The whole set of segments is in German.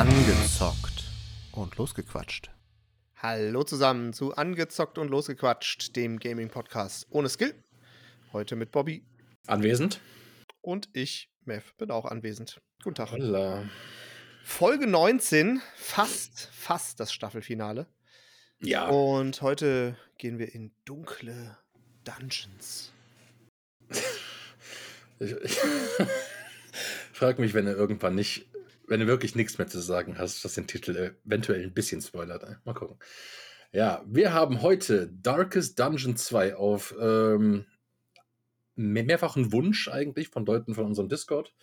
Angezockt und losgequatscht. Hallo zusammen zu Angezockt und Losgequatscht, dem Gaming-Podcast ohne Skill. Heute mit Bobby Anwesend. und ich, Mev, bin auch anwesend. Guten Tag. Holla. Folge 19, fast, fast das Staffelfinale. Ja. Und heute gehen wir in dunkle Dungeons. Ich, ich frag mich, wenn du irgendwann nicht, wenn du wirklich nichts mehr zu sagen hast, was den Titel eventuell ein bisschen spoilert. Mal gucken. Ja, wir haben heute Darkest Dungeon 2 auf ähm, mehr- mehrfachen Wunsch eigentlich von Leuten von unserem Discord.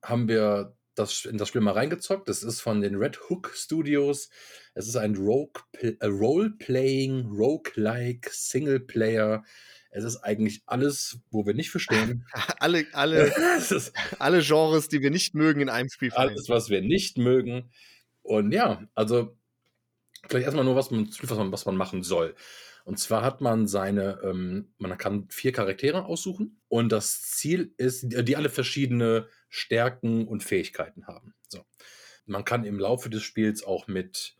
Haben wir das, in das Spiel mal reingezockt. Das ist von den Red Hook Studios. Es ist ein äh, Role-Playing, Roguelike, Singleplayer. Es ist eigentlich alles, wo wir nicht verstehen. alle, alle, alle Genres, die wir nicht mögen, in einem Spiel vereint. alles, was wir nicht mögen. Und ja, also vielleicht erstmal nur, was man, was man, was man machen soll. Und zwar hat man seine, ähm, man kann vier Charaktere aussuchen und das Ziel ist, die alle verschiedene Stärken und Fähigkeiten haben. So. Man kann im Laufe des Spiels auch mit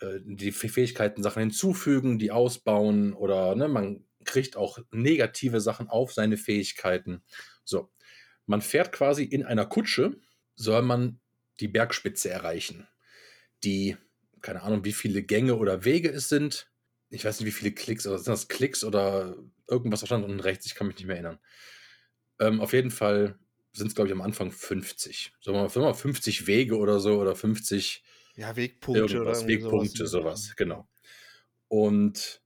äh, die Fähigkeiten Sachen hinzufügen, die ausbauen oder ne, man kriegt auch negative Sachen auf seine Fähigkeiten. So. Man fährt quasi in einer Kutsche, soll man die Bergspitze erreichen. Die, keine Ahnung, wie viele Gänge oder Wege es sind. Ich weiß nicht, wie viele Klicks, oder sind das Klicks oder irgendwas da stand unten rechts, ich kann mich nicht mehr erinnern. Ähm, auf jeden Fall sind es, glaube ich, am Anfang 50. Sagen wir mal, sagen wir mal 50 Wege oder so oder 50 Ja, Wegpunkte oder irgendwas, irgendwie Wegpunkte, sowas, genau. Und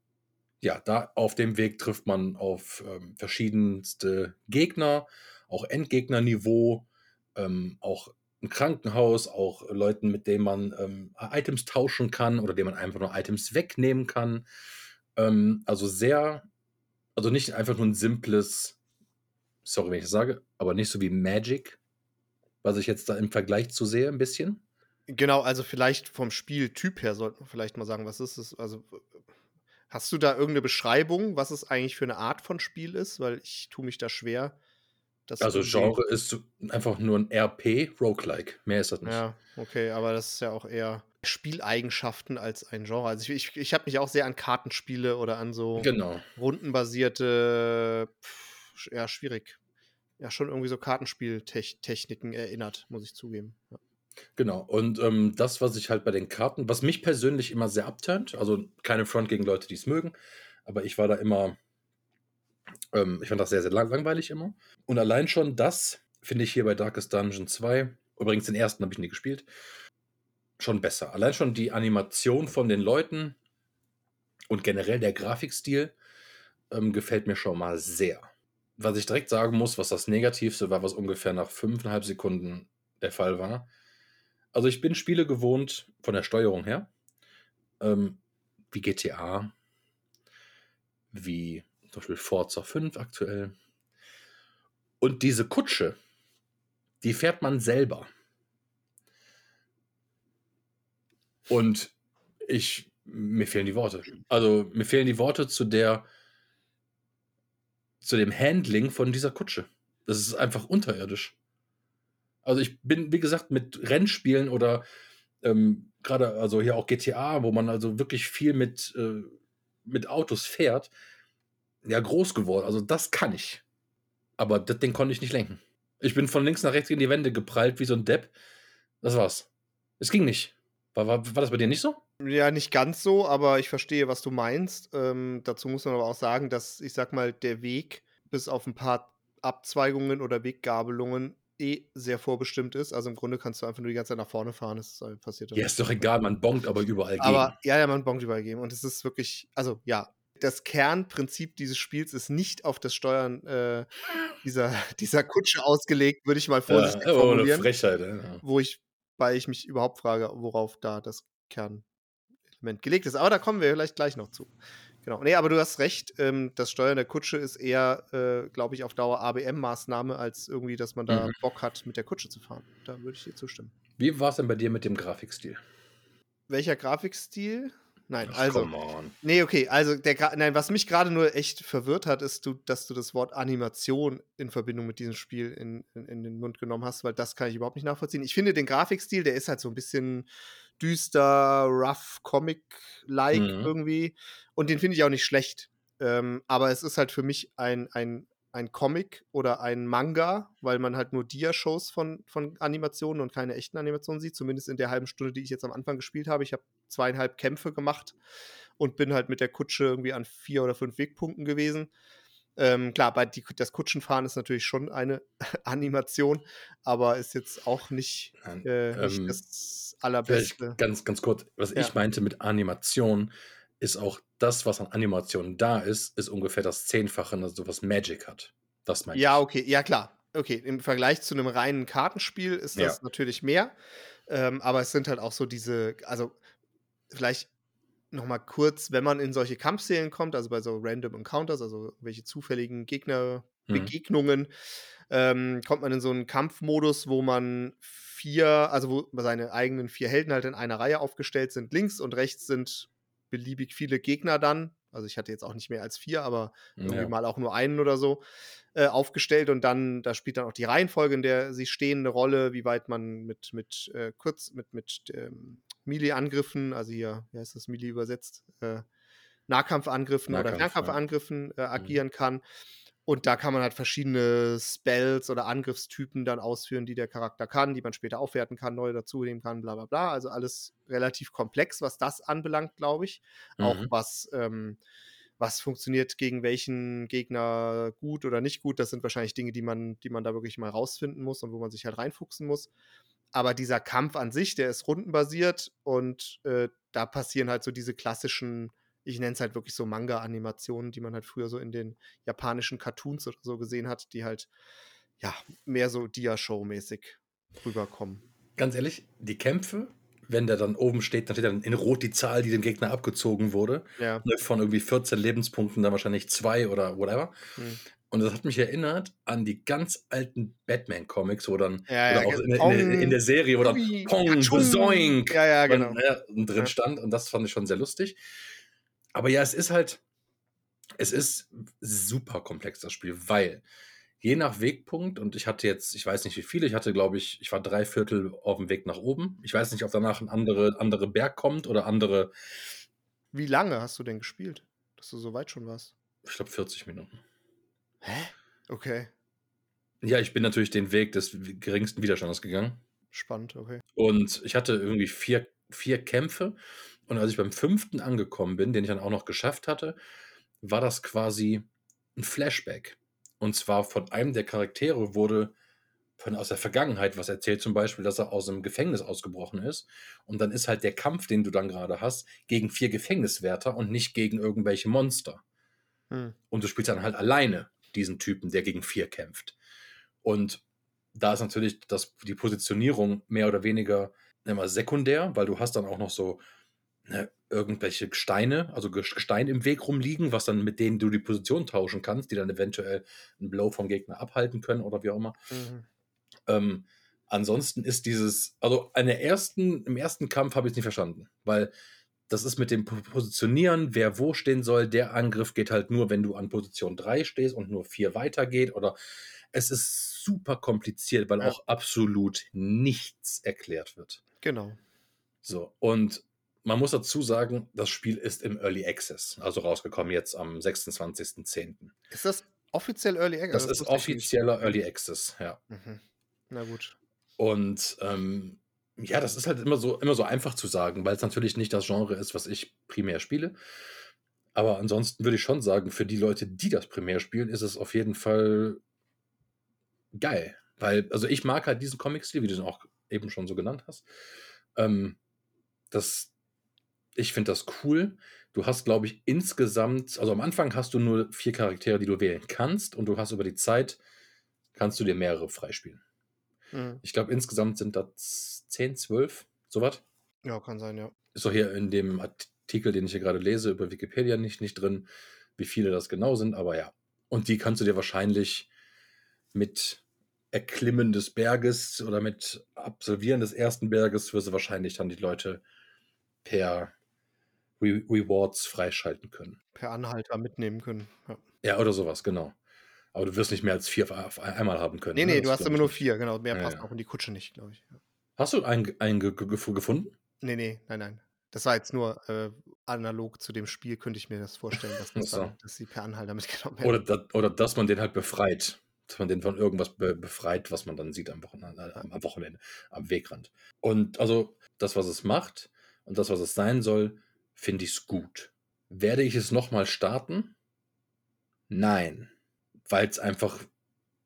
ja, da auf dem Weg trifft man auf ähm, verschiedenste Gegner, auch Endgegnerniveau, ähm, auch ein Krankenhaus, auch Leuten, mit denen man ähm, Items tauschen kann oder denen man einfach nur Items wegnehmen kann. Ähm, also sehr, also nicht einfach nur ein simples, sorry, wenn ich das sage, aber nicht so wie Magic, was ich jetzt da im Vergleich zu sehe, ein bisschen. Genau, also vielleicht vom Spieltyp her sollten wir vielleicht mal sagen, was ist es? Also hast du da irgendeine Beschreibung, was es eigentlich für eine Art von Spiel ist? Weil ich tue mich da schwer. Das Also Genre ist einfach nur ein RP Roguelike. Mehr ist das nicht. Ja, okay, aber das ist ja auch eher Spieleigenschaften als ein Genre. Also ich, ich, ich habe mich auch sehr an Kartenspiele oder an so Genau. rundenbasierte, pff, ja, schwierig. Ja, schon irgendwie so Kartenspieltechniken erinnert, muss ich zugeben. Ja. Genau. Und ähm, das, was ich halt bei den Karten, was mich persönlich immer sehr abturnt, also keine Front gegen Leute, die es mögen, aber ich war da immer, ähm, ich fand das sehr, sehr lang langweilig immer. Und allein schon das finde ich hier bei Darkest Dungeon 2, übrigens den ersten habe ich nie gespielt, schon besser. Allein schon die Animation von den Leuten und generell der Grafikstil ähm, gefällt mir schon mal sehr. Was ich direkt sagen muss, was das Negativste war, was ungefähr nach fünfeinhalb Sekunden der Fall war. Also ich bin Spiele gewohnt von der Steuerung her, ähm, wie GTA, wie zum Beispiel Forza 5 aktuell. Und diese Kutsche, die fährt man selber. Und ich, mir fehlen die Worte. Also mir fehlen die Worte zu der, zu dem Handling von dieser Kutsche. Das ist einfach unterirdisch. Also ich bin, wie gesagt, mit Rennspielen oder ähm, gerade, also hier auch GTA, wo man also wirklich viel mit, äh, mit Autos fährt, ja, groß geworden. Also das kann ich. Aber das Ding konnte ich nicht lenken. Ich bin von links nach rechts gegen die Wände geprallt wie so ein Depp. Das war's. Es ging nicht. War, war, war das bei dir nicht so? Ja, nicht ganz so, aber ich verstehe, was du meinst. Ähm, dazu muss man aber auch sagen, dass ich sag mal, der Weg bis auf ein paar Abzweigungen oder Weggabelungen eh sehr vorbestimmt ist. Also im Grunde kannst du einfach nur die ganze Zeit nach vorne fahren. Das äh, passiert dann Ja, ist doch egal, man bongt aber überall gegen. Aber ja, ja, man bongt überall geben. Und es ist wirklich, also ja, das Kernprinzip dieses Spiels ist nicht auf das Steuern äh, dieser, dieser Kutsche ausgelegt, würde ich mal vorsichtig ja, eine formulieren. Frechheit. Ja. Wo ich, weil ich mich überhaupt frage, worauf da das Kernelement gelegt ist. Aber da kommen wir vielleicht gleich noch zu. Genau. Nee, aber du hast recht, ähm, das Steuern der Kutsche ist eher, äh, glaube ich, auf Dauer ABM-Maßnahme, als irgendwie, dass man da Mhm. Bock hat, mit der Kutsche zu fahren. Da würde ich dir zustimmen. Wie war es denn bei dir mit dem Grafikstil? Welcher Grafikstil? nein. Ach, Also, come on. nee, okay. Also, der, gra- nein, was mich gerade nur echt verwirrt hat, ist, du, dass du das Wort Animation in Verbindung mit diesem Spiel in, in, in den Mund genommen hast, weil das kann ich überhaupt nicht nachvollziehen. Ich finde den Grafikstil, der ist halt so ein bisschen düster, rough, Comic-like Mhm. irgendwie. Und den finde ich auch nicht schlecht. Ähm, aber es ist halt für mich ein, ein, ein Comic oder ein Manga, weil man halt nur Dia-Shows von, von Animationen und keine echten Animationen sieht. Zumindest in der halben Stunde, die ich jetzt am Anfang gespielt habe. Ich habe zweieinhalb Kämpfe gemacht und bin halt mit der Kutsche irgendwie an vier oder fünf Wegpunkten gewesen. Ähm, klar, bei die, das Kutschenfahren ist natürlich schon eine Animation, aber ist jetzt auch nicht, äh, nicht ähm, das allerbeste. ganz, ganz kurz, was Ja. ich meinte mit Animation, ist auch das, was an Animation da ist, ist ungefähr das Zehnfache, also was Magic hat. Das meine Ja, ich. okay, ja klar. Okay, im Vergleich zu einem reinen Kartenspiel ist das Ja. natürlich mehr. Ähm, aber es sind halt auch so diese, also vielleicht noch mal kurz, wenn man in solche Kampfserien kommt, also bei so Random Encounters, also welche zufälligen Gegnerbegegnungen, ähm, kommt man in so einen Kampfmodus, wo man vier, also wo seine eigenen vier Helden halt in einer Reihe aufgestellt sind. Links und rechts sind beliebig viele Gegner dann. Also ich hatte jetzt auch nicht mehr als vier, aber irgendwie Ja. mal auch nur einen oder so äh, aufgestellt und dann, da spielt dann auch die Reihenfolge, in der sie stehen, eine Rolle, wie weit man mit, mit äh, kurz, mit, mit ähm, Melee-Angriffen, also hier, wie heißt das Melee übersetzt, äh, Nahkampfangriffen oder Nahkampf, ja. Fernkampfangriffen äh, Mhm. agieren kann. Und da kann man halt verschiedene Spells oder Angriffstypen dann ausführen, die der Charakter kann, die man später aufwerten kann, neue dazunehmen kann, bla bla bla. Also alles relativ komplex, was das anbelangt, glaube ich. Auch Mhm. was, ähm, was funktioniert gegen welchen Gegner gut oder nicht gut. Das sind wahrscheinlich Dinge, die man, die man da wirklich mal rausfinden muss und wo man sich halt reinfuchsen muss. Aber dieser Kampf an sich, der ist rundenbasiert und äh, da passieren halt so diese klassischen, ich nenne es halt wirklich so Manga-Animationen, die man halt früher so in den japanischen Cartoons oder so gesehen hat, die halt ja mehr so Dia-Show-mäßig rüberkommen. Ganz ehrlich, die Kämpfe, wenn der dann oben steht, dann steht dann in Rot die Zahl, die dem Gegner abgezogen wurde. Ja. Von irgendwie 14 Lebenspunkten, dann wahrscheinlich zwei oder whatever. Hm. Und das hat mich erinnert an die ganz alten Batman-Comics, wo dann, Ja, oder ja, auch in, der- in, in der Serie, wo dann Pong. Besoink Ja, ja, genau. und, äh, drin stand. Und das fand ich schon sehr lustig. Aber ja, es ist halt, es ist super komplex, das Spiel, weil je nach Wegpunkt, und ich hatte jetzt, ich weiß nicht wie viele, ich hatte, glaube ich, ich war drei Viertel auf dem Weg nach oben. Ich weiß nicht, ob danach ein andere, andere Berg kommt oder andere, Wie lange hast du denn gespielt, dass du so weit schon warst? ich glaube, 40 Minuten. Hä? Okay, Ja, ich bin natürlich den Weg des geringsten Widerstandes gegangen. spannend, okay. Und ich hatte irgendwie vier, vier Kämpfe. Und als ich beim fünften angekommen bin, den ich dann auch noch geschafft hatte, war das quasi ein Flashback. Und zwar von einem der Charaktere wurde von aus der Vergangenheit was erzählt, zum Beispiel, dass er aus einem Gefängnis ausgebrochen ist. Und dann ist halt der Kampf, den du dann gerade hast, gegen vier Gefängniswärter und nicht gegen irgendwelche Monster. Hm. Und du spielst dann halt alleine diesen Typen, der gegen vier kämpft. Und da ist natürlich das, die Positionierung mehr oder weniger immer sekundär, weil du hast dann auch noch so ne, irgendwelche Steine, also Ges- Gestein im Weg rumliegen, was dann mit denen du die Position tauschen kannst, die dann eventuell einen Blow vom Gegner abhalten können oder wie auch immer. Mhm. Ähm, ansonsten ist dieses, also ersten, im ersten Kampf habe ich es nicht verstanden, weil das ist mit dem Po- Positionieren, wer wo stehen soll, der Angriff geht halt nur, wenn du an Position 3 stehst und nur 4 weitergeht oder es ist super kompliziert, weil Ja. auch absolut nichts erklärt wird. Genau. So, und man muss dazu sagen, das Spiel ist im Early Access, also rausgekommen jetzt am 26.10. Ist das offiziell Early Access? Das Also ist offizieller Early Access, ja. Mhm. Na gut. Und ähm, ja, das ist halt immer so, immer so einfach zu sagen, weil es natürlich nicht das Genre ist, was ich primär spiele. Aber ansonsten würde ich schon sagen, für die Leute, die das primär spielen, ist es auf jeden Fall geil. Weil, also ich mag halt diesen Comic-Stil, wie du den auch eben schon so genannt hast. Ähm, das, ich finde das cool. Du hast, glaube ich, insgesamt, also am Anfang hast du nur vier Charaktere, die du wählen kannst, und du hast über die Zeit, kannst du dir mehrere freispielen. Mhm. Ich glaube, insgesamt sind das 10, 12, sowas. Ja, kann sein, ja. Ist doch hier in dem Artikel, den ich hier gerade lese, über Wikipedia nicht, nicht drin, wie viele das genau sind, aber ja. Und die kannst du dir wahrscheinlich mit Erklimmen des Berges oder mit Absolvieren des ersten Berges wirst du wahrscheinlich dann die Leute per Re Rewards freischalten können. Per Anhalter mitnehmen können. Ja. Ja, oder sowas, genau. Aber du wirst nicht mehr als vier auf, einmal haben können. Nee, ne? nee, Das du hast immer nur vier, genau. Mehr Ja, passt ja. auch in die Kutsche nicht, glaube ich. Hast du einen, einen ge ge gefunden? Nee, nee, nein, nein. Das war jetzt nur äh, analog zu dem Spiel, könnte ich mir das vorstellen, dass, das so. dann, dass sie per Anhalter mitgenommen werden. Oder, da, oder dass man den halt befreit. Dass man den von irgendwas be befreit, was man dann sieht am Wochenende, äh, am Wochenende, am Wegrand. Und also das, was es macht und das, was es sein soll, finde ich es gut. Werde ich es nochmal starten? Nein. Weil es einfach,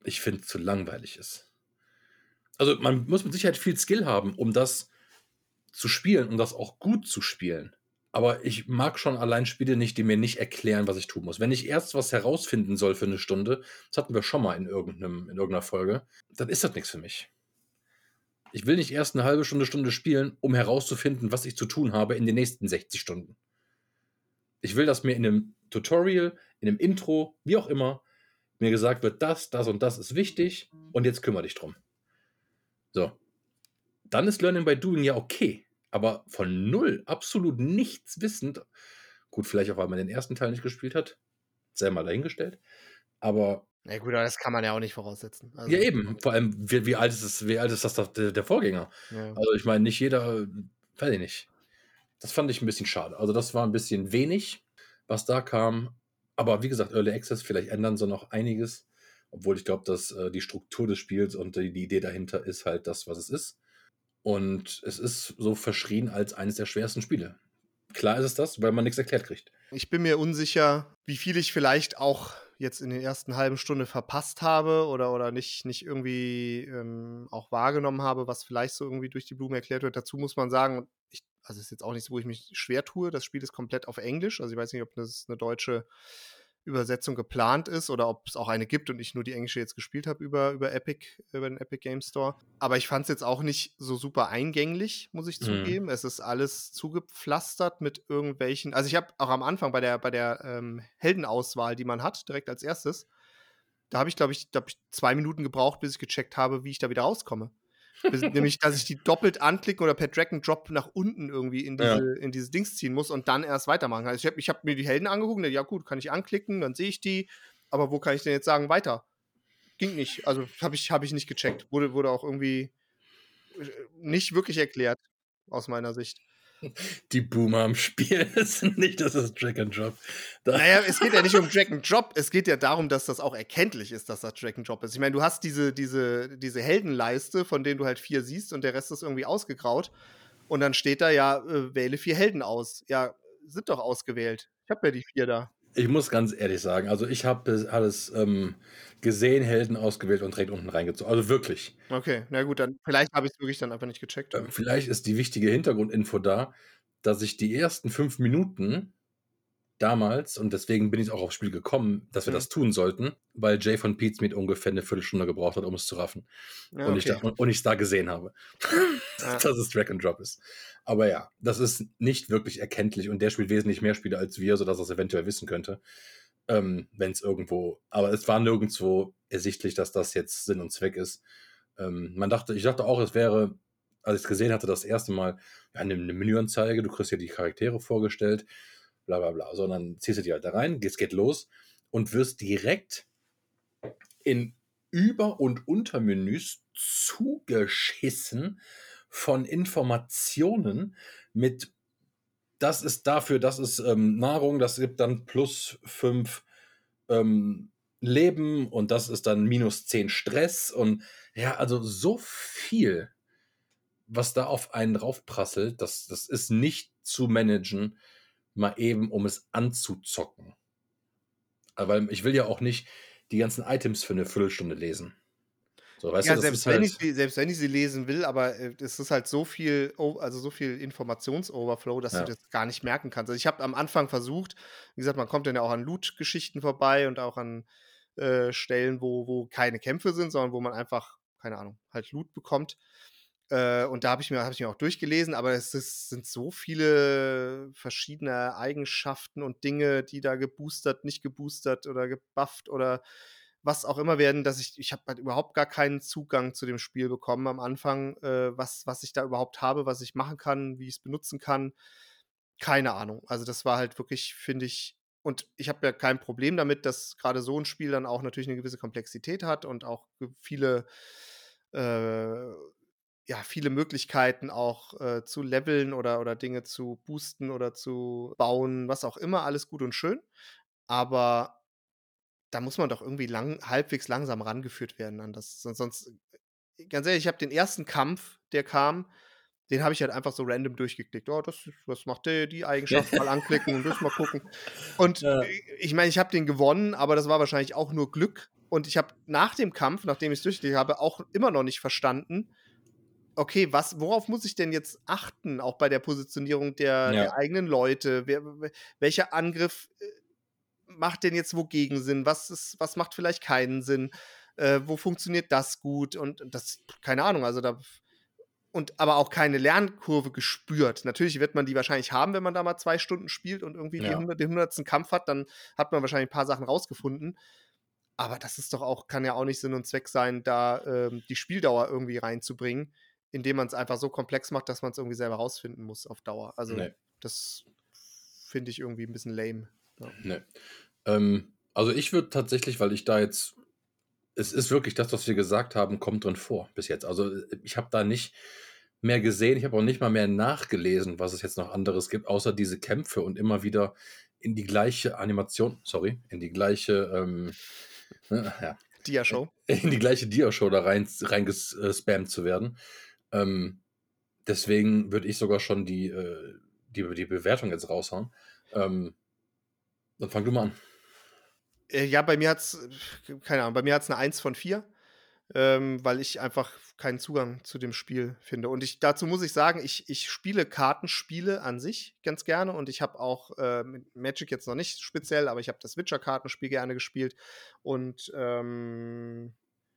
ich finde, zu langweilig ist. Also man muss mit Sicherheit viel Skill haben, um das zu spielen und das auch gut zu spielen. Aber ich mag schon allein Spiele nicht, die mir nicht erklären, was ich tun muss. Wenn ich erst was herausfinden soll für eine Stunde, das hatten wir schon mal in, irgendeinem, in irgendeiner Folge, dann ist das nichts für mich. Ich will nicht erst eine halbe Stunde, Stunde spielen, um herauszufinden, was ich zu tun habe in den nächsten 60 Stunden. Ich will, dass mir in einem Tutorial, in einem Intro, wie auch immer, mir gesagt wird, das, das und das ist wichtig und jetzt kümmere dich drum. So. Dann ist Learning by Doing ja okay. Aber von null, absolut nichts wissend, gut, vielleicht auch, weil man den ersten Teil nicht gespielt hat, sei mal dahingestellt. Aber Na gut, aber das kann man ja auch nicht voraussetzen. Also, ja, eben, vor allem, wie, wie, alt, ist es, wie alt ist das doch der, der Vorgänger? Ja. Also, ich meine, nicht jeder, weiß ich nicht. Das fand ich ein bisschen schade. Also, das war ein bisschen wenig, was da kam. Aber wie gesagt, Early Access, vielleicht ändern sie noch einiges. Obwohl ich glaube, dass äh, die Struktur des Spiels und die, die Idee dahinter ist halt das, was es ist. Und es ist so verschrien als eines der schwersten Spiele. Klar ist es das, weil man nichts erklärt kriegt. Ich bin mir unsicher, wie viel ich vielleicht auch jetzt in den ersten halben Stunde verpasst habe oder, oder nicht, nicht irgendwie ähm, auch wahrgenommen habe, was vielleicht so irgendwie durch die Blume erklärt wird. Dazu muss man sagen, ich, also ist jetzt auch nichts, wo ich mich schwer tue. Das Spiel ist komplett auf Englisch. Also ich weiß nicht, ob das eine deutsche Übersetzung geplant ist oder ob es auch eine gibt und ich nur die englische jetzt gespielt habe über, über Epic, über den Epic Game Store. Aber ich fand es jetzt auch nicht so super eingänglich, muss ich Mhm. zugeben. Es ist alles zugepflastert mit irgendwelchen. Also ich habe auch am Anfang bei der, bei der ähm, Heldenauswahl, die man hat, direkt als erstes, da habe ich, glaube ich, da hab ich zwei Minuten gebraucht, bis ich gecheckt habe, wie ich da wieder rauskomme. Nämlich, dass ich die doppelt anklicken oder per Drag and Drop nach unten irgendwie in, Ja. diese, in dieses Dings ziehen muss und dann erst weitermachen kann. Also ich habe hab mir die Helden angeguckt, dachte, ja gut, kann ich anklicken, dann sehe ich die, aber wo kann ich denn jetzt sagen, weiter? Ging nicht. Also habe ich, hab ich nicht gecheckt. Wurde, wurde auch irgendwie äh, nicht wirklich erklärt, aus meiner Sicht. Die Boomer am Spiel sind nicht, das ist Drag and Drop. Da, Naja, es geht ja nicht um Drag and Drop, es geht ja darum, dass das auch erkenntlich ist, dass das Drag and Drop ist. Ich meine, du hast diese, diese, diese Heldenleiste, von denen du halt vier siehst und der Rest ist irgendwie ausgegraut. Und dann steht da ja, äh, wähle vier Helden aus. Ja, sind doch ausgewählt. Ich habe ja die vier da. Ich muss ganz ehrlich sagen, also ich habe alles ähm, gesehen, Helden ausgewählt und direkt unten reingezogen. Also wirklich. Okay, na gut, dann vielleicht habe ich es wirklich dann einfach nicht gecheckt. Ähm, Vielleicht ist die wichtige Hintergrundinfo da, dass ich die ersten fünf Minuten damals, und deswegen bin ich auch aufs Spiel gekommen, dass wir Mhm. das tun sollten, weil Jay von Pizmeet ungefähr eine Viertelstunde gebraucht hat, um es zu raffen. Ja, und, ich da, okay. und, ich es da gesehen habe, Ja. dass es Drag and Drop ist. Aber ja, das ist nicht wirklich erkenntlich und der spielt wesentlich mehr Spiele als wir, sodass er es eventuell wissen könnte, ähm, wenn es irgendwo, aber es war nirgendwo ersichtlich, dass das jetzt Sinn und Zweck ist. Ähm, man dachte, ich dachte auch, es wäre, als ich es gesehen hatte, das erste Mal ja, eine, eine Menüanzeige, du kriegst ja die Charaktere vorgestellt, bla bla bla, sondern ziehst du die halt da rein, es geht los und wirst direkt in Über- und Untermenüs zugeschissen von Informationen mit, das ist dafür, das ist ähm, Nahrung, das gibt dann plus fünf ähm, Leben und das ist dann minus zehn Stress und ja, also so viel, was da auf einen draufprasselt, das, das ist nicht zu managen, mal eben, um es anzuzocken. Aber ich will ja auch nicht die ganzen Items für eine Viertelstunde lesen. So, weißt ja, du, selbst, ist wenn halt, ich, sie- selbst wenn ich sie lesen will, aber äh, es ist halt so viel, also so viel Informationsoverflow, dass Ja. du das gar nicht merken kannst. Also ich habe am Anfang versucht, wie gesagt, man kommt dann ja auch an Loot-Geschichten vorbei und auch an äh, Stellen, wo, wo keine Kämpfe sind, sondern wo man einfach, keine Ahnung, halt Loot bekommt. Äh, und da habe ich, mir- hab ich mir auch durchgelesen, aber es ist, sind so viele verschiedene Eigenschaften und Dinge, die da geboostert, nicht geboostert oder gebufft oder was auch immer werden, dass ich, ich habe halt überhaupt gar keinen Zugang zu dem Spiel bekommen am Anfang, äh, was, was ich da überhaupt habe, was ich machen kann, wie ich es benutzen kann. keine Ahnung. Also, das war halt wirklich, finde ich und ich habe ja kein Problem damit, dass gerade so ein Spiel dann auch natürlich eine gewisse Komplexität hat und auch viele, äh, ja, viele Möglichkeiten auch, äh, zu leveln oder oder Dinge zu boosten oder zu bauen, was auch immer, alles gut und schön. Aber da muss man doch irgendwie lang halbwegs langsam rangeführt werden an das. Sonst sonst äh, ganz ehrlich, ich habe den ersten Kampf, der kam, den habe ich halt einfach so random durchgeklickt. Oh, das was macht der, die Eigenschaft mal anklicken und das mal gucken. Und Ja. äh, ich meine, ich habe den gewonnen, aber das war wahrscheinlich auch nur Glück. Und ich habe nach dem Kampf, nachdem ich es durchgeklickt habe, auch immer noch nicht verstanden, okay, was, worauf muss ich denn jetzt achten, auch bei der Positionierung der, Ja. der eigenen Leute? Wer, welcher Angriff äh, macht denn jetzt wogegen Sinn? Was, ist, was macht vielleicht keinen Sinn? Äh, wo funktioniert das gut? Und das, keine Ahnung, also da. Und aber auch keine Lernkurve gespürt. Natürlich wird man die wahrscheinlich haben, wenn man da mal zwei Stunden spielt und irgendwie Ja. 100, den hundertsten Kampf hat, dann hat man wahrscheinlich ein paar Sachen rausgefunden. Aber das ist doch auch, kann ja auch nicht Sinn und Zweck sein, da ähm, die Spieldauer irgendwie reinzubringen, indem man es einfach so komplex macht, dass man es irgendwie selber rausfinden muss auf Dauer. Also Nee. das finde ich irgendwie ein bisschen lame. Ja. Ne. Ähm, also ich würde tatsächlich, weil ich da jetzt, es ist wirklich das, was wir gesagt haben, kommt drin vor bis jetzt. Also äh, ich habe da nicht mehr gesehen, ich habe auch nicht mal mehr nachgelesen, was es jetzt noch anderes gibt, außer diese Kämpfe und immer wieder in die gleiche Animation, sorry, in die gleiche, ähm, ne, ja, Dia-Show. in die gleiche Dia-Show da rein, reingespammt zu werden. Ähm, deswegen würde ich sogar schon die, äh, die, die Bewertung jetzt raushauen. Ähm, dann fang du mal an. Äh, ja, bei mir hat es, keine Ahnung, bei mir hat es eine 1 von 4, ähm, weil ich einfach keinen Zugang zu dem Spiel finde. Und ich, dazu muss ich sagen, ich, ich spiele Kartenspiele an sich ganz gerne und ich habe auch äh, mit Magic jetzt noch nicht speziell, aber ich habe das Witcher-Kartenspiel gerne gespielt. Und ähm,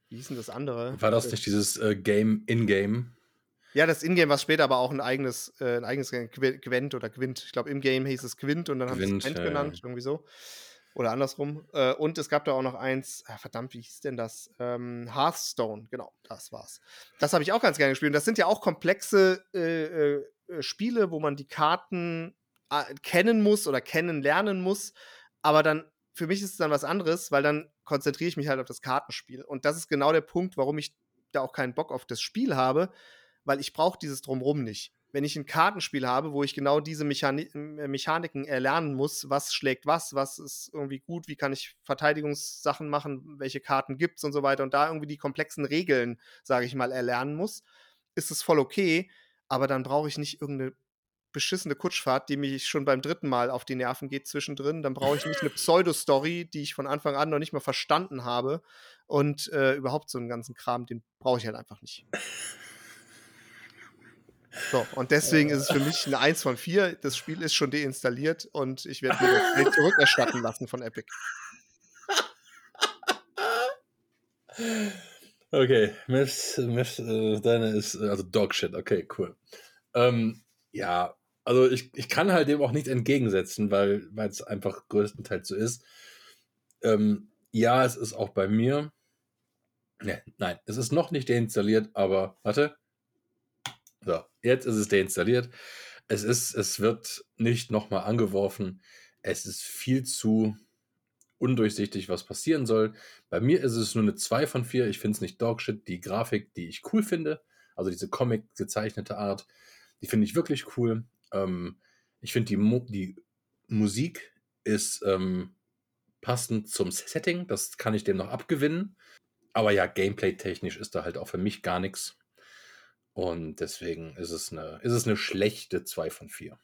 wie hieß denn das andere? War das Äh, nicht dieses äh, Game in-Game? Ja, das Ingame war später aber auch ein eigenes, äh, ein eigenes Gwent oder Quint. Ich glaube, im Game hieß es Quint und dann haben sie es Gwent, ja. genannt, irgendwie so. Oder andersrum. Äh, und es gab da auch noch eins, ah, verdammt, wie hieß denn das? Ähm, Hearthstone, genau, das war's. Das habe ich auch ganz gerne gespielt. Und das sind ja auch komplexe äh, äh, Spiele, wo man die Karten äh, kennen muss oder kennenlernen muss. Aber dann, für mich ist es dann was anderes, weil dann konzentriere ich mich halt auf das Kartenspiel. Und das ist genau der Punkt, warum ich da auch keinen Bock auf das Spiel habe, weil ich brauche dieses Drumrum nicht. Wenn ich ein Kartenspiel habe, wo ich genau diese Mechani äh, Mechaniken erlernen muss, was schlägt was, was ist irgendwie gut, wie kann ich Verteidigungssachen machen, welche Karten gibt es und so weiter und da irgendwie die komplexen Regeln, sage ich mal, erlernen muss, ist es voll okay, aber dann brauche ich nicht irgendeine beschissene Kutschfahrt, die mich schon beim dritten Mal auf die Nerven geht zwischendrin. Dann brauche ich nicht eine Pseudo-Story, die ich von Anfang an noch nicht mal verstanden habe. Und äh, überhaupt so einen ganzen Kram, den brauche ich halt einfach nicht. So, und deswegen ist es für mich eine 1 von 4. Das Spiel ist schon deinstalliert und ich werde mir das Geld zurückerstatten lassen von Epic. Okay, Miss, Miss, äh, deine ist äh, also Dogshit, okay, cool. Ähm, ja, also ich, ich kann halt dem auch nicht entgegensetzen, weil es einfach größtenteils so ist. Ähm, ja, es ist auch bei mir. Ne, nein, es ist noch nicht deinstalliert, aber warte. So, jetzt ist es deinstalliert. Es ist, es wird nicht nochmal angeworfen. Es ist viel zu undurchsichtig, was passieren soll. Bei mir ist es nur eine 2 von 4. Ich finde es nicht Dogshit. Die Grafik, die ich cool finde, also diese Comic gezeichnete Art, die finde ich wirklich cool. Ähm, ich finde die, Mu die Musik ist ähm, passend zum Setting. Das kann ich dem noch abgewinnen. Aber ja, gameplay-technisch ist da halt auch für mich gar nichts. Und deswegen ist es eine, ist es eine schlechte 2 von 4.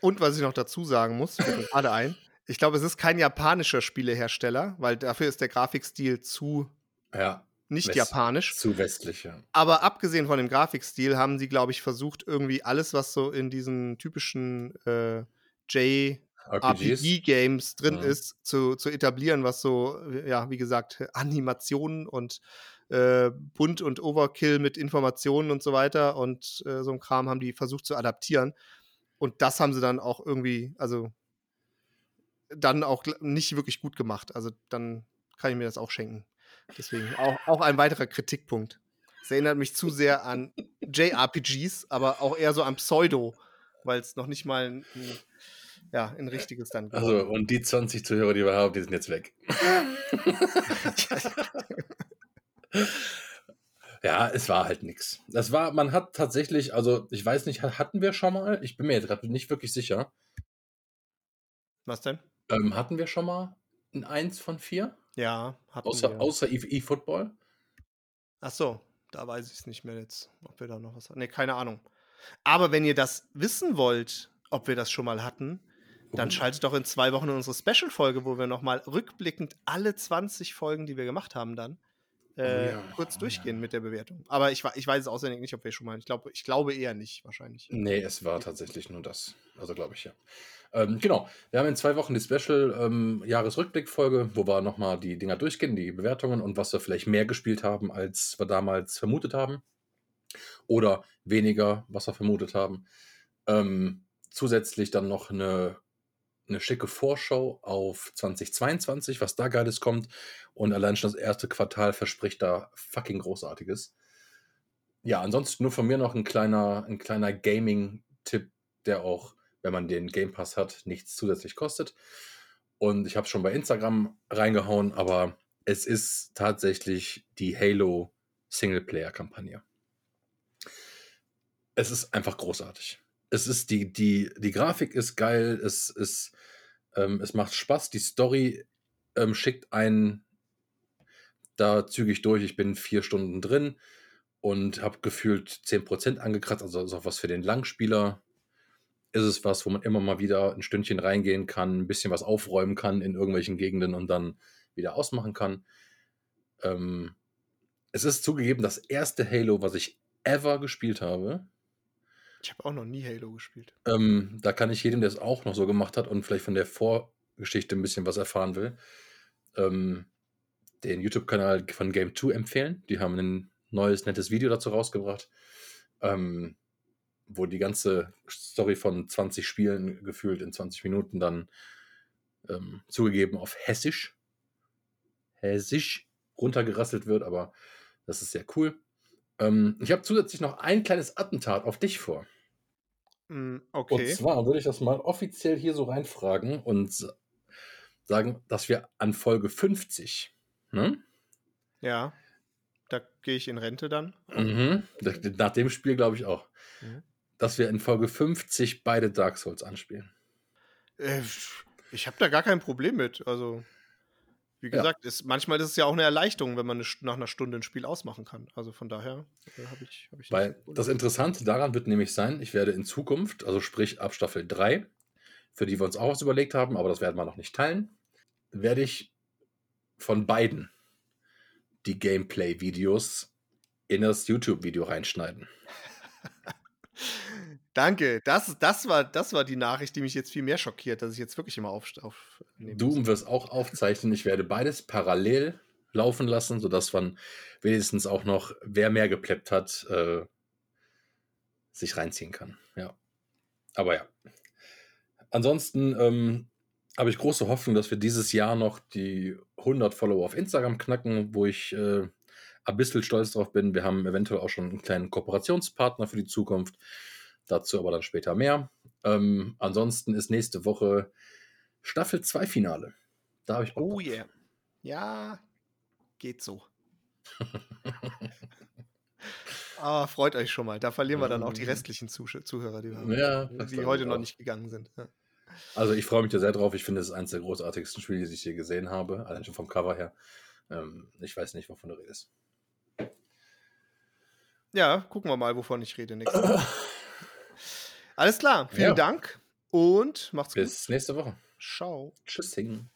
Und was ich noch dazu sagen muss, gerade ein, ich glaube, es ist kein japanischer Spielehersteller, weil dafür ist der Grafikstil zu Ja, nicht West- japanisch. zu westlich, ja. Aber abgesehen von dem Grafikstil haben sie, glaube ich, versucht, irgendwie alles, was so in diesen typischen äh, RPGs. JRPG-Games drin Mhm. ist, zu, zu etablieren, was so, ja, wie gesagt, Animationen und äh, bunt und Overkill mit Informationen und so weiter und äh, so ein Kram haben die versucht zu adaptieren. Und das haben sie dann auch irgendwie, also dann auch nicht wirklich gut gemacht. Also dann kann ich mir das auch schenken. Deswegen auch, auch ein weiterer Kritikpunkt. Es erinnert mich zu sehr an JRPGs, aber auch eher so ein Pseudo, weil es noch nicht mal ein, ein, ja, ein richtiges dann Also, und die 20 Zuhörer, die wir haben, die sind jetzt weg. ja, es war halt nichts. Das war, man hat tatsächlich, also ich weiß nicht, hatten wir schon mal? Ich bin mir jetzt gerade nicht wirklich sicher. Was denn? Ähm, hatten wir schon mal ein 1 von 4? Ja, hatten außer, wir. Außer eFootball? Ach so, da weiß ich es nicht mehr jetzt, ob wir da noch was haben. Ne, keine Ahnung. Aber wenn ihr das wissen wollt, ob wir das schon mal hatten, dann oh. schaltet doch in zwei Wochen in unsere Special-Folge, wo wir nochmal rückblickend alle 20 Folgen, die wir gemacht haben, dann äh, ja, kurz oh durchgehen mit der Bewertung. Aber ich, ich weiß es auswendig nicht, ob wir schon mal. Ich glaube, ich glaube eher nicht, wahrscheinlich. Nee, es war tatsächlich nur das. Also glaube ich ja. Ähm, genau, wir haben in zwei Wochen die Special-Jahresrückblick-Folge, ähm, wo wir nochmal die Dinger durchgehen, die Bewertungen und was wir vielleicht mehr gespielt haben, als wir damals vermutet haben. Oder weniger, was wir vermutet haben. Ähm, zusätzlich dann noch eine eine schicke Vorschau auf 2022, was da Geiles kommt. Und allein schon das erste Quartal verspricht da fucking Großartiges. Ja, ansonsten nur von mir noch ein kleiner, ein kleiner Gaming-Tipp, der auch, wenn man den Game Pass hat, nichts zusätzlich kostet. Und ich habe es schon bei Instagram reingehauen, aber es ist tatsächlich die Halo Singleplayer-Kampagne. Es ist einfach großartig es ist die, die, die Grafik ist geil, es, ist, ähm, es macht Spaß, die Story ähm, schickt einen da zügig durch. Ich bin vier Stunden drin und habe gefühlt 10% angekratzt, also ist auch was für den Langspieler. Ist es was, wo man immer mal wieder ein Stündchen reingehen kann, ein bisschen was aufräumen kann in irgendwelchen Gegenden und dann wieder ausmachen kann. Ähm, es ist zugegeben das erste Halo, was ich ever gespielt habe. Ich habe auch noch nie Halo gespielt. Ähm, da kann ich jedem, der es auch noch so gemacht hat und vielleicht von der Vorgeschichte ein bisschen was erfahren will, ähm, den YouTube-Kanal von Game 2 empfehlen. Die haben ein neues, nettes Video dazu rausgebracht, ähm, wo die ganze Story von 20 Spielen gefühlt in 20 Minuten dann ähm, zugegeben auf Hessisch, Hessisch runtergerasselt wird, aber das ist sehr cool. Ähm, ich habe zusätzlich noch ein kleines Attentat auf dich vor. Mm, okay. Und zwar würde ich das mal offiziell hier so reinfragen und sagen, dass wir an Folge 50, ne? Ja. Da gehe ich in Rente dann. Mhm. Nach dem Spiel glaube ich auch. Mhm. Dass wir in Folge 50 beide Dark Souls anspielen. Äh, ich habe da gar kein Problem mit. Also. Wie gesagt, ja. ist, manchmal ist es ja auch eine Erleichterung, wenn man eine, nach einer Stunde ein Spiel ausmachen kann. Also von daher äh, habe ich, hab ich Weil das Interessante daran wird nämlich sein, ich werde in Zukunft, also sprich ab Staffel 3, für die wir uns auch was überlegt haben, aber das werden wir noch nicht teilen, werde ich von beiden die Gameplay-Videos in das YouTube-Video reinschneiden. Danke. Das, das, war, das war die Nachricht, die mich jetzt viel mehr schockiert, dass ich jetzt wirklich immer auf, Du wirst auch aufzeichnen. Ich werde beides parallel laufen lassen, sodass man wenigstens auch noch, wer mehr gepleppt hat, äh, sich reinziehen kann. Ja. Aber ja. Ansonsten ähm, habe ich große Hoffnung, dass wir dieses Jahr noch die 100 Follower auf Instagram knacken, wo ich äh, ein bisschen stolz drauf bin. Wir haben eventuell auch schon einen kleinen Kooperationspartner für die Zukunft. Dazu aber dann später mehr. Ähm, ansonsten ist nächste Woche Staffel 2 Finale. Da habe ich Bock Oh yeah. Ja, geht so. ah, freut euch schon mal. Da verlieren wir dann auch die mhm. restlichen Zuh Zuhörer, die, wir ja, die heute noch nicht gegangen sind. Ja. Also ich freue mich da sehr drauf. Ich finde, es ist eines der großartigsten Spiele, die ich hier gesehen habe. Allein schon vom Cover her. Ähm, ich weiß nicht, wovon du redest. Ja, gucken wir mal, wovon ich rede. Alles klar, vielen ja. Dank und macht's Bis gut. Bis nächste Woche. Ciao. Tschüssing.